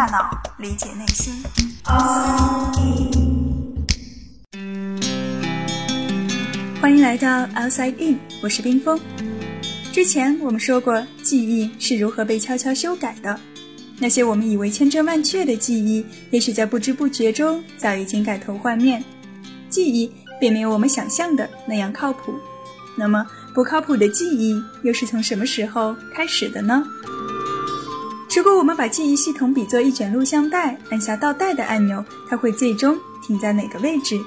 大脑，理解内心。欢迎来到 Outside In，我是冰峰。之前我们说过，记忆是如何被悄悄修改的。那些我们以为千真万确的记忆，也许在不知不觉中早已经改头换面。记忆并没有我们想象的那样靠谱。那么，不靠谱的记忆又是从什么时候开始的呢？如果我们把记忆系统比作一卷录像带，按下倒带的按钮，它会最终停在哪个位置？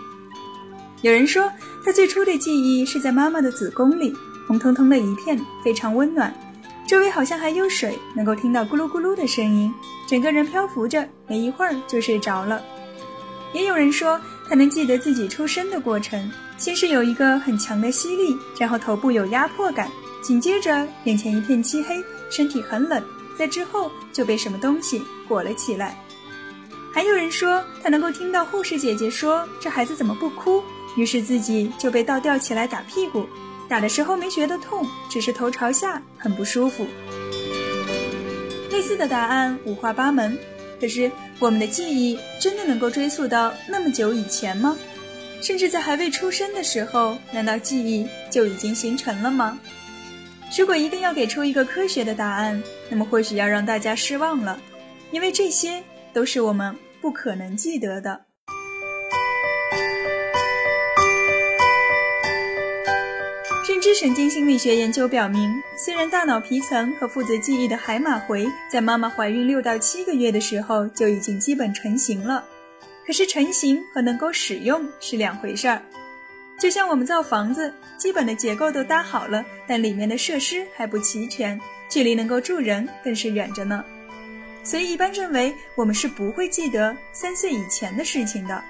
有人说，他最初的记忆是在妈妈的子宫里，红彤彤的一片，非常温暖，周围好像还有水，能够听到咕噜咕噜的声音，整个人漂浮着，没一会儿就睡着了。也有人说，他能记得自己出生的过程，先是有一个很强的吸力，然后头部有压迫感，紧接着眼前一片漆黑，身体很冷。在之后就被什么东西裹了起来。还有人说他能够听到护士姐姐说：“这孩子怎么不哭？”于是自己就被倒吊起来打屁股，打的时候没觉得痛，只是头朝下很不舒服。类似的答案五花八门，可是我们的记忆真的能够追溯到那么久以前吗？甚至在还未出生的时候，难道记忆就已经形成了吗？如果一定要给出一个科学的答案，那么或许要让大家失望了，因为这些都是我们不可能记得的。认知神经心理学研究表明，虽然大脑皮层和负责记忆的海马回在妈妈怀孕六到七个月的时候就已经基本成型了，可是成型和能够使用是两回事儿。就像我们造房子，基本的结构都搭好了，但里面的设施还不齐全，距离能够住人更是远着呢。所以一般认为我们是不会记得三岁以前的事情的。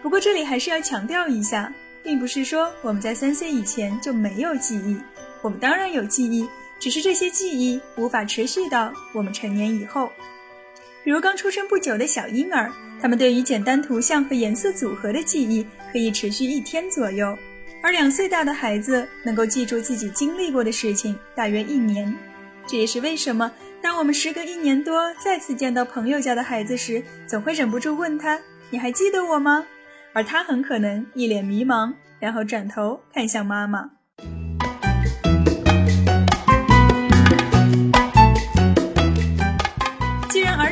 不过这里还是要强调一下，并不是说我们在三岁以前就没有记忆，我们当然有记忆，只是这些记忆无法持续到我们成年以后。比如刚出生不久的小婴儿，他们对于简单图像和颜色组合的记忆可以持续一天左右，而两岁大的孩子能够记住自己经历过的事情大约一年。这也是为什么，当我们时隔一年多再次见到朋友家的孩子时，总会忍不住问他：“你还记得我吗？”而他很可能一脸迷茫，然后转头看向妈妈。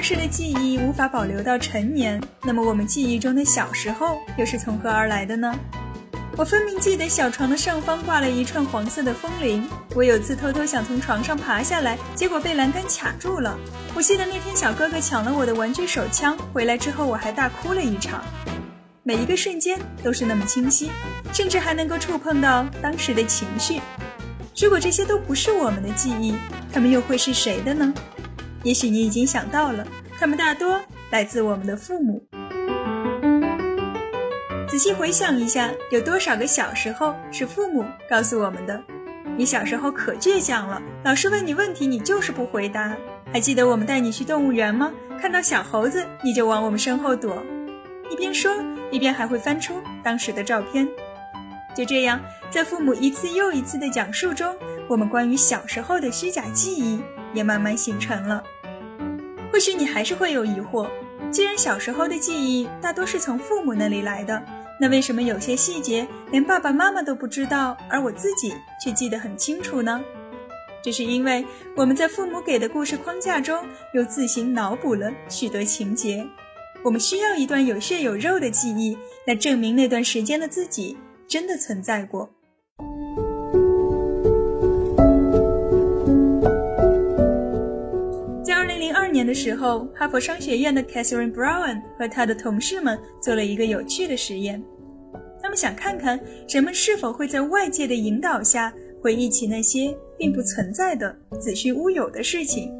儿时的记忆无法保留到成年，那么我们记忆中的小时候又是从何而来的呢？我分明记得小床的上方挂了一串黄色的风铃。我有次偷偷想从床上爬下来，结果被栏杆卡住了。我记得那天小哥哥抢了我的玩具手枪，回来之后我还大哭了一场。每一个瞬间都是那么清晰，甚至还能够触碰到当时的情绪。如果这些都不是我们的记忆，他们又会是谁的呢？也许你已经想到了，他们大多来自我们的父母。仔细回想一下，有多少个小时候是父母告诉我们的？你小时候可倔强了，老师问你问题，你就是不回答。还记得我们带你去动物园吗？看到小猴子，你就往我们身后躲，一边说一边还会翻出当时的照片。就这样，在父母一次又一次的讲述中，我们关于小时候的虚假记忆也慢慢形成了。或许你还是会有疑惑，既然小时候的记忆大多是从父母那里来的，那为什么有些细节连爸爸妈妈都不知道，而我自己却记得很清楚呢？这是因为我们在父母给的故事框架中又自行脑补了许多情节，我们需要一段有血有肉的记忆来证明那段时间的自己真的存在过。零二年的时候，哈佛商学院的 Catherine Brown 和他的同事们做了一个有趣的实验。他们想看看人们是否会在外界的引导下回忆起那些并不存在的子虚乌有的事情。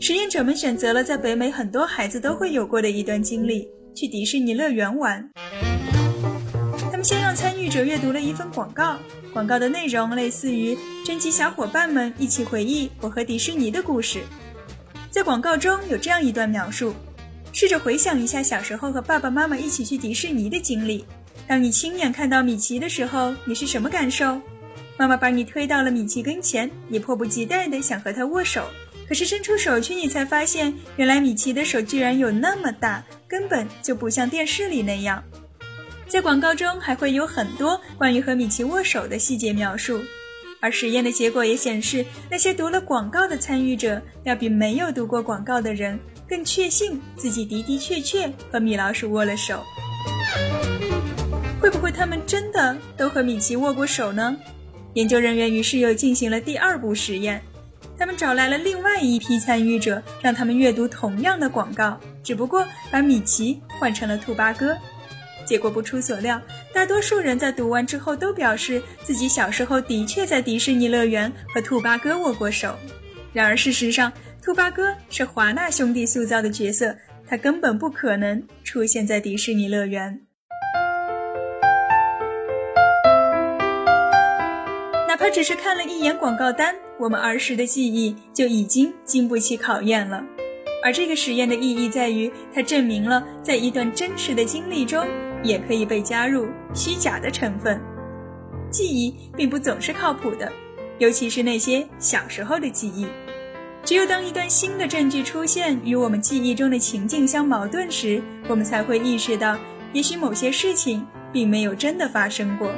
实验者们选择了在北美很多孩子都会有过的一段经历：去迪士尼乐园玩。他们先让参与者阅读了一份广告，广告的内容类似于征集小伙伴们一起回忆我和迪士尼的故事。在广告中有这样一段描述：试着回想一下小时候和爸爸妈妈一起去迪士尼的经历。当你亲眼看到米奇的时候，你是什么感受？妈妈把你推到了米奇跟前，你迫不及待地想和他握手，可是伸出手去，你才发现，原来米奇的手居然有那么大，根本就不像电视里那样。在广告中还会有很多关于和米奇握手的细节描述，而实验的结果也显示，那些读了广告的参与者要比没有读过广告的人更确信自己的的确确和米老鼠握了手。会不会他们真的都和米奇握过手呢？研究人员于是又进行了第二步实验。他们找来了另外一批参与者，让他们阅读同样的广告，只不过把米奇换成了兔八哥。结果不出所料，大多数人在读完之后都表示自己小时候的确在迪士尼乐园和兔八哥握过手。然而事实上，兔八哥是华纳兄弟塑造的角色，他根本不可能出现在迪士尼乐园。哪怕只是看了一眼广告单，我们儿时的记忆就已经经不起考验了。而这个实验的意义在于，它证明了在一段真实的经历中，也可以被加入虚假的成分。记忆并不总是靠谱的，尤其是那些小时候的记忆。只有当一段新的证据出现与我们记忆中的情境相矛盾时，我们才会意识到，也许某些事情并没有真的发生过。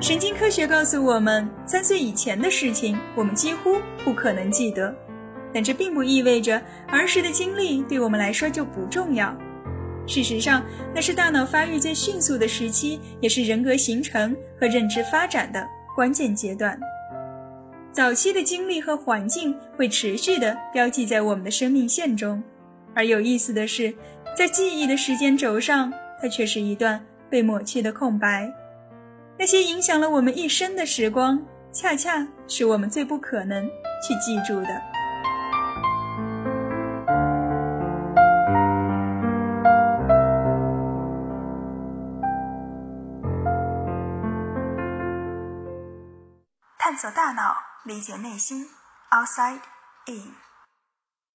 神经科学告诉我们，三岁以前的事情我们几乎不可能记得，但这并不意味着儿时的经历对我们来说就不重要。事实上，那是大脑发育最迅速的时期，也是人格形成和认知发展的关键阶段。早期的经历和环境会持续地标记在我们的生命线中，而有意思的是，在记忆的时间轴上，它却是一段被抹去的空白。那些影响了我们一生的时光，恰恰是我们最不可能去记住的。探索大脑，理解内心，Outside In。